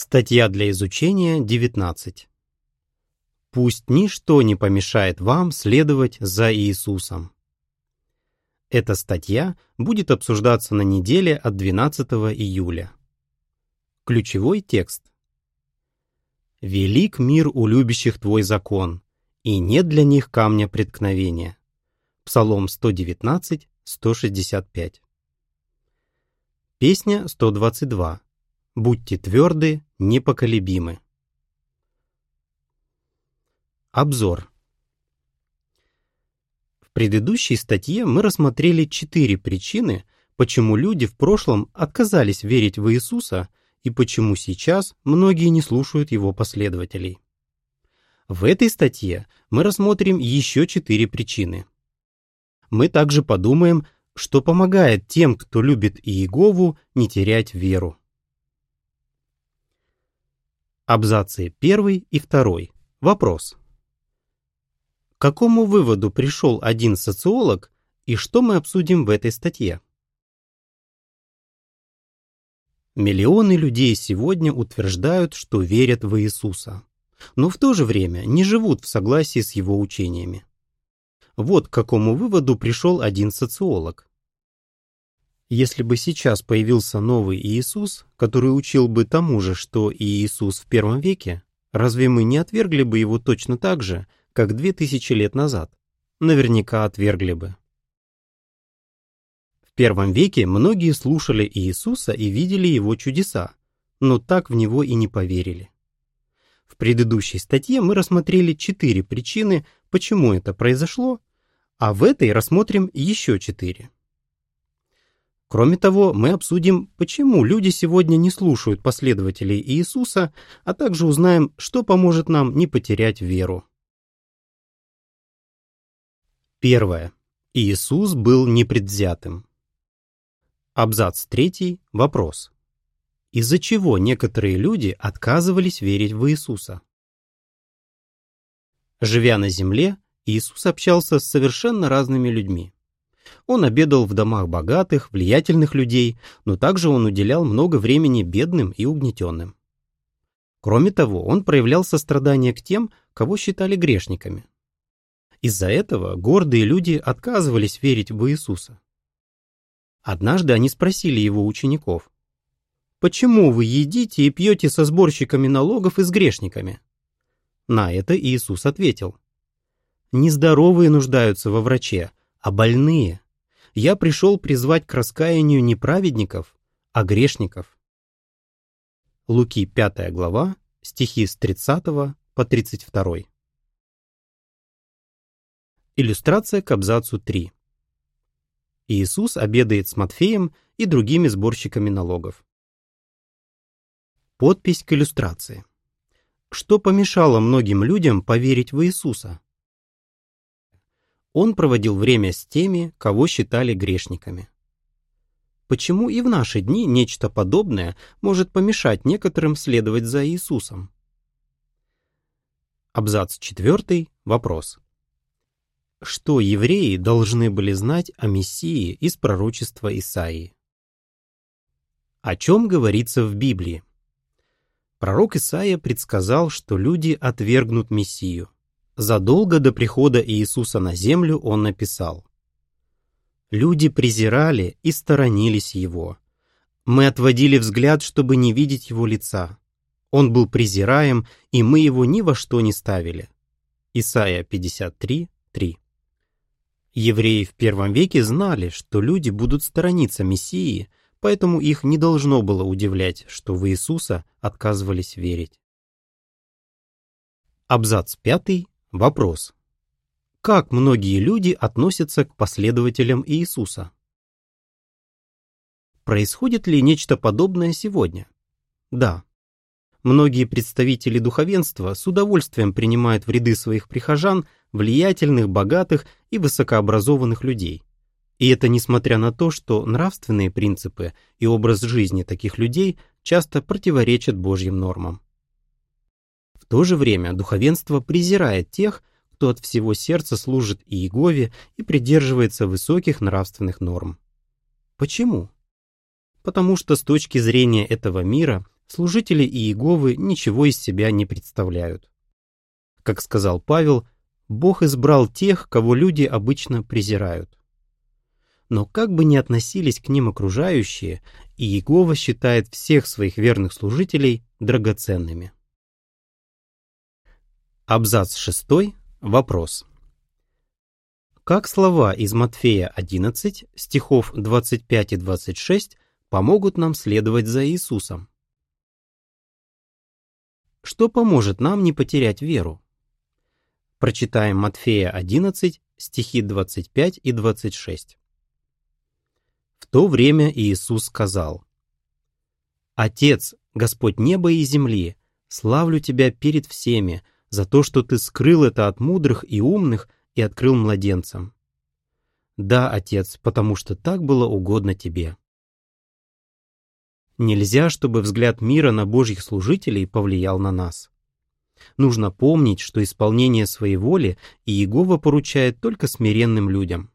Статья для изучения 19. Пусть ничто не помешает вам следовать за Иисусом. Эта статья будет обсуждаться на неделе от 12 июля. Ключевой текст. «Велик мир у любящих Твой закон, и нет для них камня преткновения». Псалом 119, 165. Песня 122. Будьте тверды, непоколебимы. Обзор. В предыдущей статье мы рассмотрели четыре причины, почему люди в прошлом отказались верить в Иисуса и почему сейчас многие не слушают его последователей. В этой статье мы рассмотрим еще четыре причины. Мы также подумаем, что помогает тем, кто любит Иегову, не терять веру. Абзацы 1 и 2. Вопрос. К какому выводу пришел один социолог и что мы обсудим в этой статье? Миллионы людей сегодня утверждают, что верят в Иисуса, но в то же время не живут в согласии с его учениями. Вот к какому выводу пришел один социолог. Если бы сейчас появился новый Иисус, который учил бы тому же, что и Иисус в первом веке, разве мы не отвергли бы его точно так же, как две тысячи лет назад? Наверняка отвергли бы. В первом веке многие слушали Иисуса и видели его чудеса, но так в него и не поверили. В предыдущей статье мы рассмотрели четыре причины, почему это произошло, а в этой рассмотрим еще четыре. Кроме того, мы обсудим, почему люди сегодня не слушают последователей Иисуса, а также узнаем, что поможет нам не потерять веру. Первое. Иисус был непредвзятым. Абзац 3. Вопрос. Из-за чего некоторые люди отказывались верить в Иисуса? Живя на земле, Иисус общался с совершенно разными людьми. Он обедал в домах богатых, влиятельных людей, но также он уделял много времени бедным и угнетенным. Кроме того, он проявлял сострадание к тем, кого считали грешниками. Из-за этого гордые люди отказывались верить в Иисуса. Однажды они спросили его учеников, «Почему вы едите и пьете со сборщиками налогов и с грешниками?» На это Иисус ответил, «Нездоровые нуждаются во враче, а больные. Я пришел призвать к раскаянию не праведников, а грешников. Луки 5 глава, стихи с 30 по 32. Иллюстрация к абзацу 3. Иисус обедает с Матфеем и другими сборщиками налогов. Подпись к иллюстрации. Что помешало многим людям поверить в Иисуса? Он проводил время с теми, кого считали грешниками. Почему и в наши дни нечто подобное может помешать некоторым следовать за Иисусом? Абзац 4. Вопрос. Что евреи должны были знать о Мессии из пророчества Исаии? О чем говорится в Библии? Пророк Исаия предсказал, что люди отвергнут Мессию. Задолго до прихода Иисуса на землю он написал «Люди презирали и сторонились Его. Мы отводили взгляд, чтобы не видеть Его лица. Он был презираем, и мы Его ни во что не ставили». Исайя 53, 3. Евреи в первом веке знали, что люди будут сторониться Мессии, поэтому их не должно было удивлять, что в Иисуса отказывались верить. Абзац 5 Вопрос. Как многие люди относятся к последователям Иисуса? Происходит ли нечто подобное сегодня? Да. Многие представители духовенства с удовольствием принимают в ряды своих прихожан влиятельных, богатых и высокообразованных людей. И это несмотря на то, что нравственные принципы и образ жизни таких людей часто противоречат Божьим нормам. В то же время духовенство презирает тех, кто от всего сердца служит Иегове и придерживается высоких нравственных норм. Почему? Потому что с точки зрения этого мира служители Иеговы ничего из себя не представляют. Как сказал Павел, Бог избрал тех, кого люди обычно презирают. Но как бы ни относились к ним окружающие, Иегова считает всех своих верных служителей драгоценными. Абзац 6. Вопрос. Как слова из Матфея 11, стихов 25 и 26 помогут нам следовать за Иисусом? Что поможет нам не потерять веру? Прочитаем Матфея 11, стихи 25 и 26. В то время Иисус сказал, «Отец, Господь неба и земли, славлю Тебя перед всеми за то, что Ты скрыл это от мудрых и умных и открыл младенцам. Да, Отец, потому что так было угодно Тебе. Нельзя, чтобы взгляд мира на Божьих служителей повлиял на нас. Нужно помнить, что исполнение своей воли Иегова поручает только смиренным людям.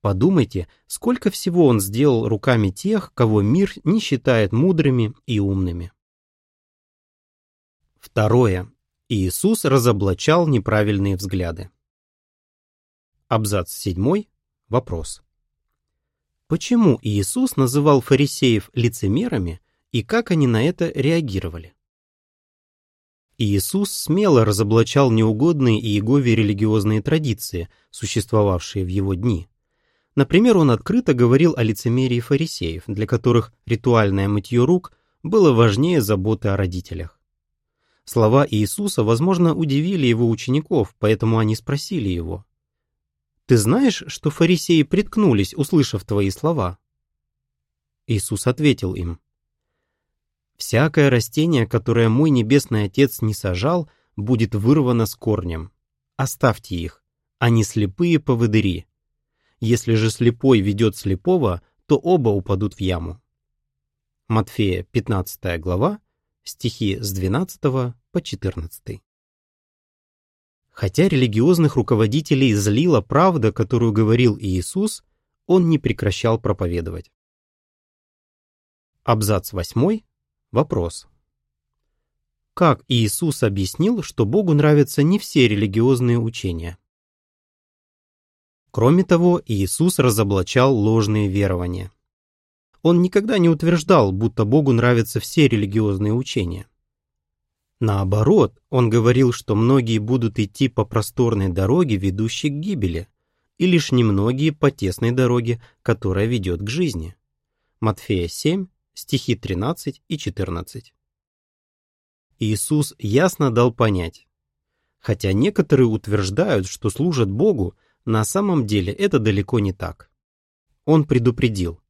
Подумайте, сколько всего он сделал руками тех, кого мир не считает мудрыми и умными. Второе. Иисус разоблачал неправильные взгляды. Абзац 7. Вопрос. Почему Иисус называл фарисеев лицемерами и как они на это реагировали? Иисус смело разоблачал неугодные Иегове религиозные традиции, существовавшие в его дни. Например, он открыто говорил о лицемерии фарисеев, для которых ритуальное мытье рук было важнее заботы о родителях. Слова Иисуса, возможно, удивили его учеников, поэтому они спросили его, ты знаешь, что фарисеи приткнулись, услышав твои слова? Иисус ответил им, «Всякое растение, которое мой небесный Отец не сажал, будет вырвано с корнем. Оставьте их, они слепые поводыри. Если же слепой ведет слепого, то оба упадут в яму». Матфея, 15 глава, стихи с 12 по 14. Хотя религиозных руководителей злила правда, которую говорил Иисус, он не прекращал проповедовать. Абзац 8. Вопрос. Как Иисус объяснил, что Богу нравятся не все религиозные учения? Кроме того, Иисус разоблачал ложные верования. Он никогда не утверждал, будто Богу нравятся все религиозные учения. Наоборот, он говорил, что многие будут идти по просторной дороге, ведущей к гибели, и лишь немногие по тесной дороге, которая ведет к жизни. Матфея 7, стихи 13 и 14. Иисус ясно дал понять, хотя некоторые утверждают, что служат Богу, на самом деле это далеко не так. Он предупредил.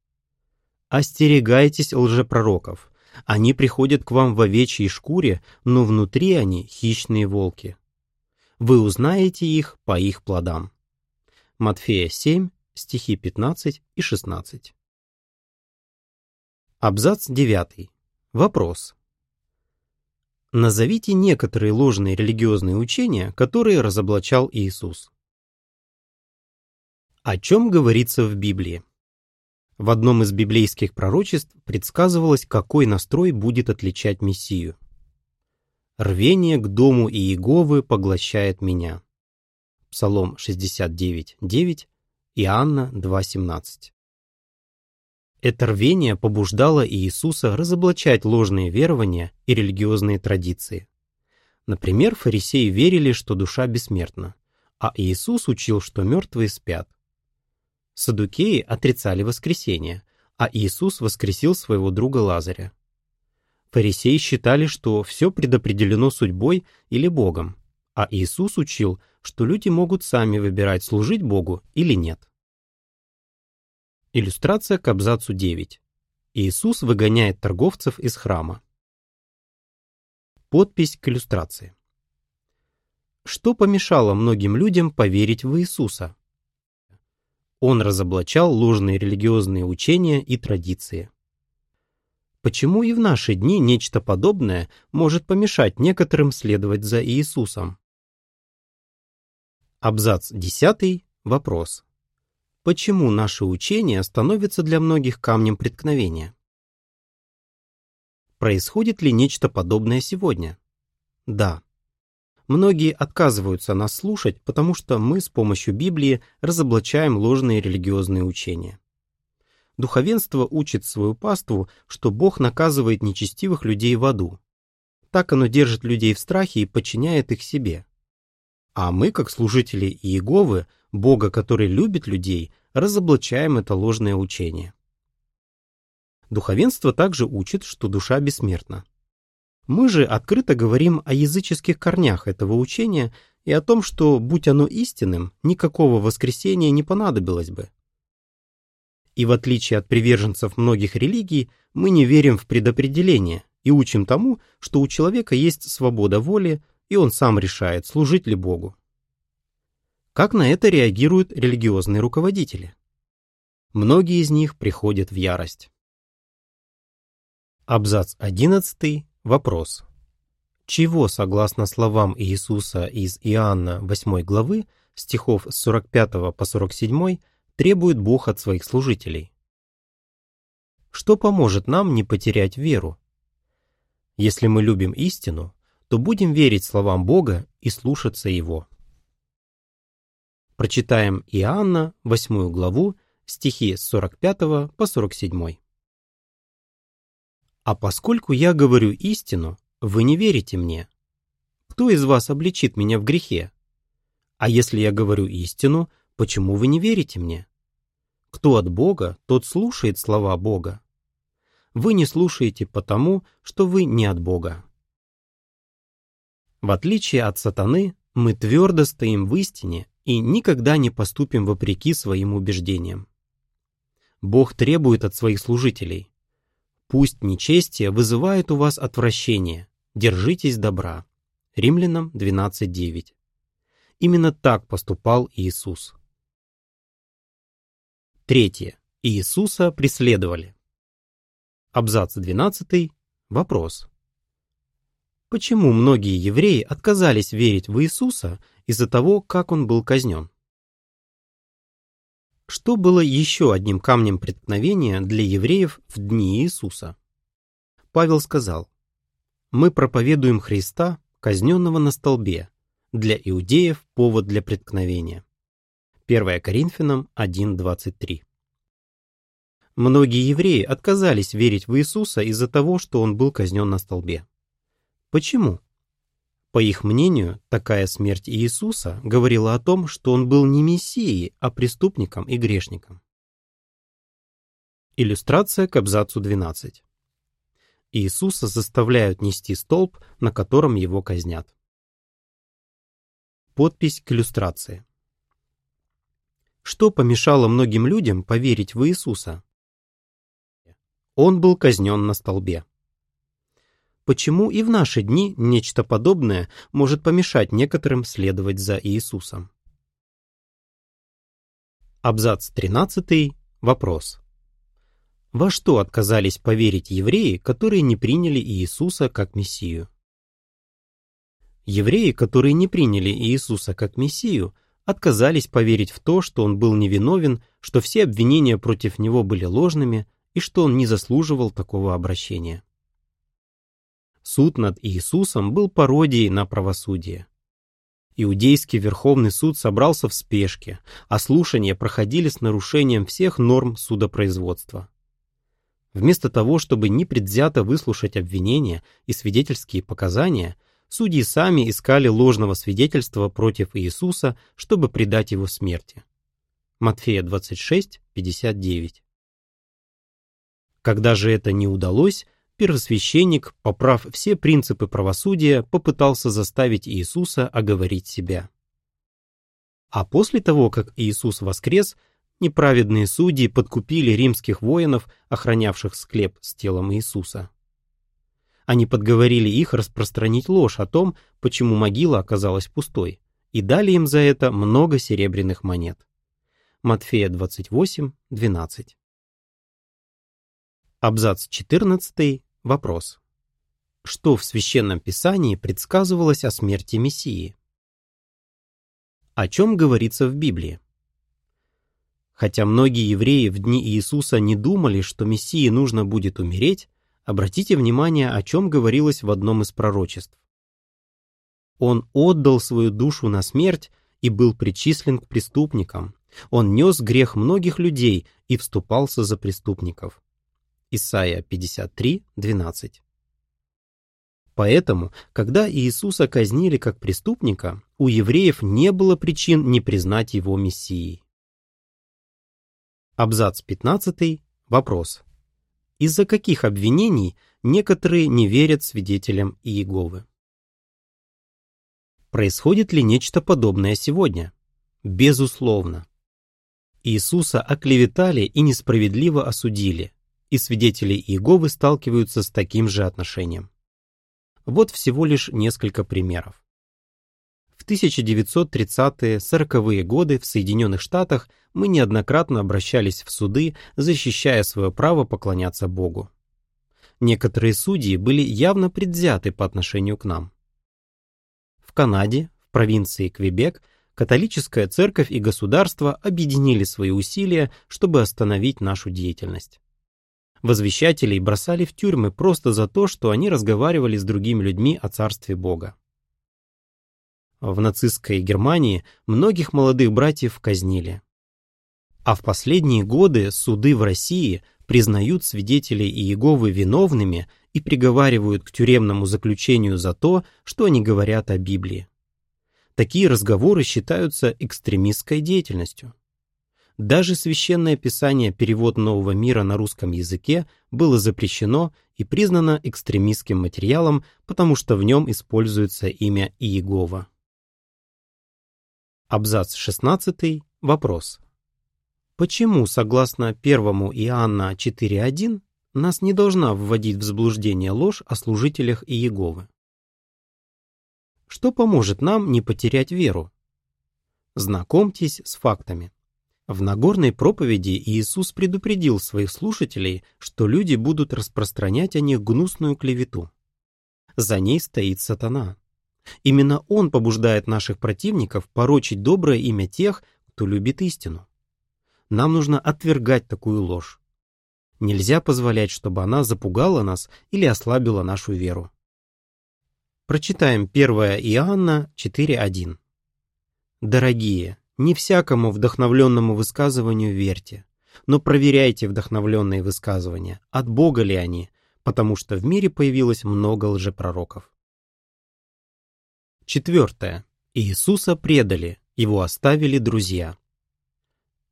«Остерегайтесь лжепророков, они приходят к вам в овечьей шкуре, но внутри они хищные волки. Вы узнаете их по их плодам. Матфея 7, стихи 15 и 16. Абзац 9. Вопрос. Назовите некоторые ложные религиозные учения, которые разоблачал Иисус. О чем говорится в Библии? В одном из библейских пророчеств предсказывалось, какой настрой будет отличать Мессию. «Рвение к дому Иеговы поглощает меня». Псалом 69.9, Иоанна 2.17. Это рвение побуждало Иисуса разоблачать ложные верования и религиозные традиции. Например, фарисеи верили, что душа бессмертна, а Иисус учил, что мертвые спят. Садукеи отрицали воскресение, а Иисус воскресил своего друга Лазаря. Фарисеи считали, что все предопределено судьбой или Богом, а Иисус учил, что люди могут сами выбирать, служить Богу или нет. Иллюстрация к абзацу 9. Иисус выгоняет торговцев из храма. Подпись к иллюстрации. Что помешало многим людям поверить в Иисуса? Он разоблачал ложные религиозные учения и традиции. Почему и в наши дни нечто подобное может помешать некоторым следовать за Иисусом? Абзац 10. Вопрос. Почему наше учение становится для многих камнем преткновения? Происходит ли нечто подобное сегодня? Да. Многие отказываются нас слушать, потому что мы с помощью Библии разоблачаем ложные религиозные учения. Духовенство учит свою паству, что Бог наказывает нечестивых людей в аду. Так оно держит людей в страхе и подчиняет их себе. А мы, как служители Иеговы, Бога, который любит людей, разоблачаем это ложное учение. Духовенство также учит, что душа бессмертна. Мы же открыто говорим о языческих корнях этого учения и о том, что, будь оно истинным, никакого воскресения не понадобилось бы. И в отличие от приверженцев многих религий, мы не верим в предопределение и учим тому, что у человека есть свобода воли, и он сам решает, служить ли Богу. Как на это реагируют религиозные руководители? Многие из них приходят в ярость. Абзац 11 Вопрос. Чего, согласно словам Иисуса из Иоанна 8 главы, стихов с 45 по 47, требует Бог от своих служителей? Что поможет нам не потерять веру? Если мы любим истину, то будем верить словам Бога и слушаться Его. Прочитаем Иоанна 8 главу, стихи с 45 по 47. А поскольку я говорю истину, вы не верите мне. Кто из вас обличит меня в грехе? А если я говорю истину, почему вы не верите мне? Кто от Бога, тот слушает слова Бога. Вы не слушаете потому, что вы не от Бога. В отличие от сатаны, мы твердо стоим в истине и никогда не поступим вопреки своим убеждениям. Бог требует от своих служителей Пусть нечестие вызывает у вас отвращение. Держитесь добра. Римлянам 12.9. Именно так поступал Иисус. Третье. Иисуса преследовали. Абзац 12. Вопрос. Почему многие евреи отказались верить в Иисуса из-за того, как он был казнен? Что было еще одним камнем преткновения для евреев в дни Иисуса. Павел сказал, «Мы проповедуем Христа, казненного на столбе, для иудеев повод для преткновения». 1 Коринфянам 1.23 Многие евреи отказались верить в Иисуса из-за того, что он был казнен на столбе. Почему? По их мнению, такая смерть Иисуса говорила о том, что он был не мессией, а преступником и грешником. Иллюстрация к абзацу 12. Иисуса заставляют нести столб, на котором его казнят. Подпись к иллюстрации. Что помешало многим людям поверить в Иисуса? Он был казнен на столбе почему и в наши дни нечто подобное может помешать некоторым следовать за Иисусом. Абзац 13. Вопрос. Во что отказались поверить евреи, которые не приняли Иисуса как Мессию? Евреи, которые не приняли Иисуса как Мессию, отказались поверить в то, что он был невиновен, что все обвинения против него были ложными и что он не заслуживал такого обращения. Суд над Иисусом был пародией на правосудие. Иудейский Верховный суд собрался в спешке, а слушания проходили с нарушением всех норм судопроизводства. Вместо того, чтобы непредвзято выслушать обвинения и свидетельские показания, судьи сами искали ложного свидетельства против Иисуса, чтобы предать его смерти. Матфея 26, 59. Когда же это не удалось, первосвященник, поправ все принципы правосудия, попытался заставить Иисуса оговорить себя. А после того, как Иисус воскрес, неправедные судьи подкупили римских воинов, охранявших склеп с телом Иисуса. Они подговорили их распространить ложь о том, почему могила оказалась пустой, и дали им за это много серебряных монет. Матфея 28, 12. Абзац 14 Вопрос. Что в Священном Писании предсказывалось о смерти Мессии? О чем говорится в Библии? Хотя многие евреи в дни Иисуса не думали, что Мессии нужно будет умереть, Обратите внимание, о чем говорилось в одном из пророчеств. Он отдал свою душу на смерть и был причислен к преступникам. Он нес грех многих людей и вступался за преступников. Исайя 53, 12. Поэтому, когда Иисуса казнили как преступника, у евреев не было причин не признать его мессией. Абзац 15. Вопрос. Из-за каких обвинений некоторые не верят свидетелям Иеговы? Происходит ли нечто подобное сегодня? Безусловно. Иисуса оклеветали и несправедливо осудили, и свидетели Иеговы сталкиваются с таким же отношением. Вот всего лишь несколько примеров. В 1930-40-е годы в Соединенных Штатах мы неоднократно обращались в суды, защищая свое право поклоняться Богу. Некоторые судьи были явно предвзяты по отношению к нам. В Канаде, в провинции Квебек, католическая церковь и государство объединили свои усилия, чтобы остановить нашу деятельность. Возвещателей бросали в тюрьмы просто за то, что они разговаривали с другими людьми о Царстве Бога. В нацистской Германии многих молодых братьев казнили. А в последние годы суды в России признают свидетелей Иеговы виновными и приговаривают к тюремному заключению за то, что они говорят о Библии. Такие разговоры считаются экстремистской деятельностью. Даже священное писание «Перевод нового мира» на русском языке было запрещено и признано экстремистским материалом, потому что в нем используется имя Иегова. Абзац 16. Вопрос. Почему, согласно 1 Иоанна 4.1, нас не должна вводить в заблуждение ложь о служителях Иеговы? Что поможет нам не потерять веру? Знакомьтесь с фактами. В Нагорной проповеди Иисус предупредил своих слушателей, что люди будут распространять о них гнусную клевету. За ней стоит сатана. Именно он побуждает наших противников порочить доброе имя тех, кто любит истину. Нам нужно отвергать такую ложь. Нельзя позволять, чтобы она запугала нас или ослабила нашу веру. Прочитаем 1 Иоанна 4.1. Дорогие, не всякому вдохновленному высказыванию верьте, но проверяйте вдохновленные высказывания, от Бога ли они, потому что в мире появилось много лжепророков. Четвертое. Иисуса предали, его оставили друзья.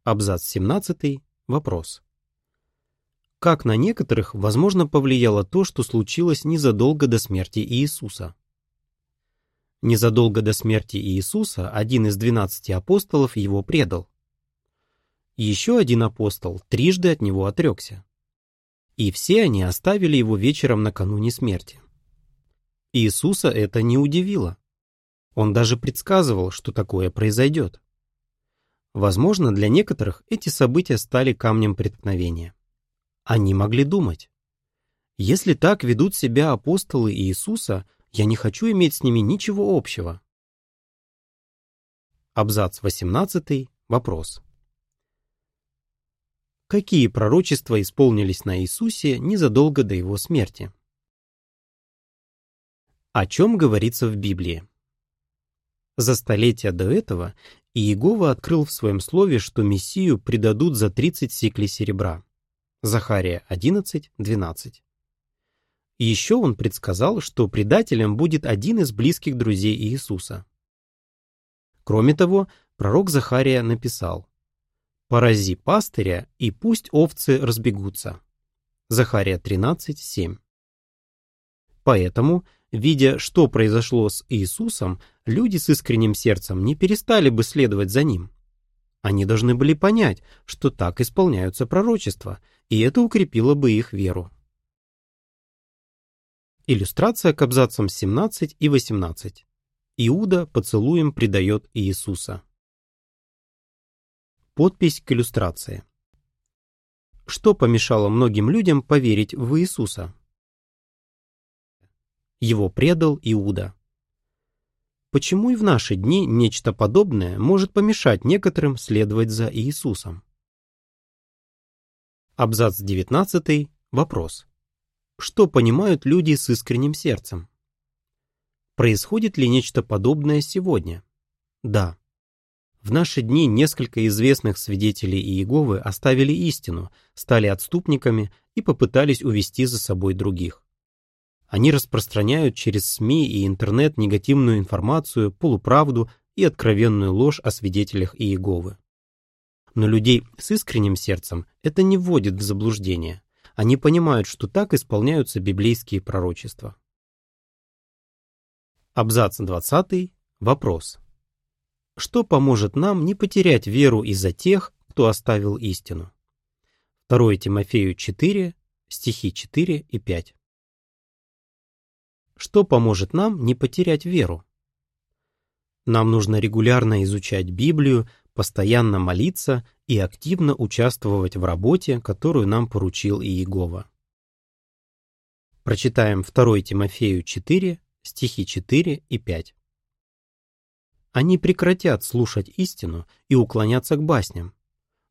Абзац 17. Вопрос. Как на некоторых, возможно, повлияло то, что случилось незадолго до смерти Иисуса? Незадолго до смерти Иисуса один из двенадцати апостолов его предал. Еще один апостол трижды от него отрекся. И все они оставили его вечером накануне смерти. Иисуса это не удивило. Он даже предсказывал, что такое произойдет. Возможно, для некоторых эти события стали камнем преткновения. Они могли думать. Если так ведут себя апостолы Иисуса – я не хочу иметь с ними ничего общего. Абзац 18. Вопрос. Какие пророчества исполнились на Иисусе незадолго до его смерти? О чем говорится в Библии? За столетия до этого Иегова открыл в своем слове, что Мессию предадут за 30 сиклей серебра. Захария 11.12. И еще он предсказал, что предателем будет один из близких друзей Иисуса. Кроме того, пророк Захария написал «Порази пастыря, и пусть овцы разбегутся». Захария 13.7. Поэтому, видя, что произошло с Иисусом, люди с искренним сердцем не перестали бы следовать за ним. Они должны были понять, что так исполняются пророчества, и это укрепило бы их веру. Иллюстрация к абзацам 17 и 18. Иуда поцелуем предает Иисуса. Подпись к иллюстрации. Что помешало многим людям поверить в Иисуса? Его предал Иуда. Почему и в наши дни нечто подобное может помешать некоторым следовать за Иисусом? Абзац 19. Вопрос. Что понимают люди с искренним сердцем? Происходит ли нечто подобное сегодня? Да. В наши дни несколько известных свидетелей Иеговы оставили истину, стали отступниками и попытались увести за собой других. Они распространяют через СМИ и интернет негативную информацию, полуправду и откровенную ложь о свидетелях Иеговы. Но людей с искренним сердцем это не вводит в заблуждение. Они понимают, что так исполняются библейские пророчества. Абзац 20. Вопрос. Что поможет нам не потерять веру из-за тех, кто оставил истину? 2 Тимофею 4, стихи 4 и 5. Что поможет нам не потерять веру? Нам нужно регулярно изучать Библию, постоянно молиться и активно участвовать в работе, которую нам поручил Иегова. Прочитаем 2 Тимофею 4, стихи 4 и 5. Они прекратят слушать истину и уклоняться к басням.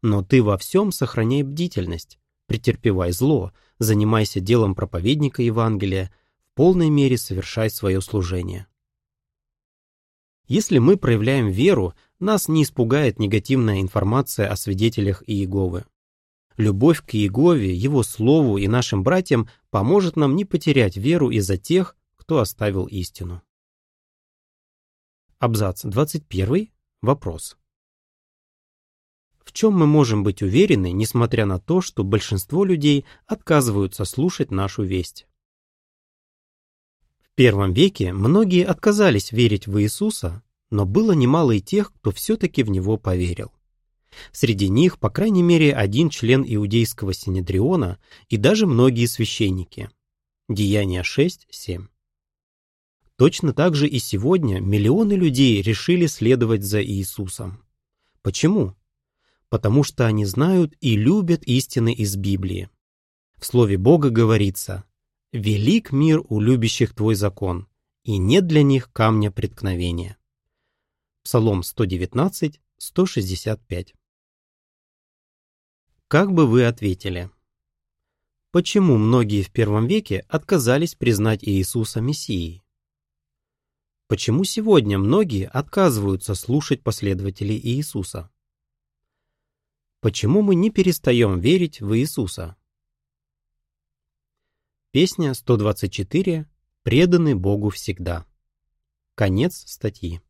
Но ты во всем сохраняй бдительность, претерпевай зло, занимайся делом проповедника Евангелия, в полной мере совершай свое служение. Если мы проявляем веру, нас не испугает негативная информация о свидетелях Иеговы. Любовь к Иегове, его слову и нашим братьям поможет нам не потерять веру из-за тех, кто оставил истину. Абзац 21. Вопрос. В чем мы можем быть уверены, несмотря на то, что большинство людей отказываются слушать нашу весть? первом веке многие отказались верить в Иисуса, но было немало и тех, кто все-таки в Него поверил. Среди них, по крайней мере, один член иудейского синедриона и даже многие священники. Деяния 6-7. Точно так же и сегодня миллионы людей решили следовать за Иисусом. Почему? Потому что они знают и любят истины из Библии. В Слове Бога говорится Велик мир у любящих Твой закон, и нет для них камня преткновения. Псалом 119, 165. Как бы вы ответили? Почему многие в первом веке отказались признать Иисуса Мессией? Почему сегодня многие отказываются слушать последователей Иисуса? Почему мы не перестаем верить в Иисуса? Песня 124 «Преданы Богу всегда». Конец статьи.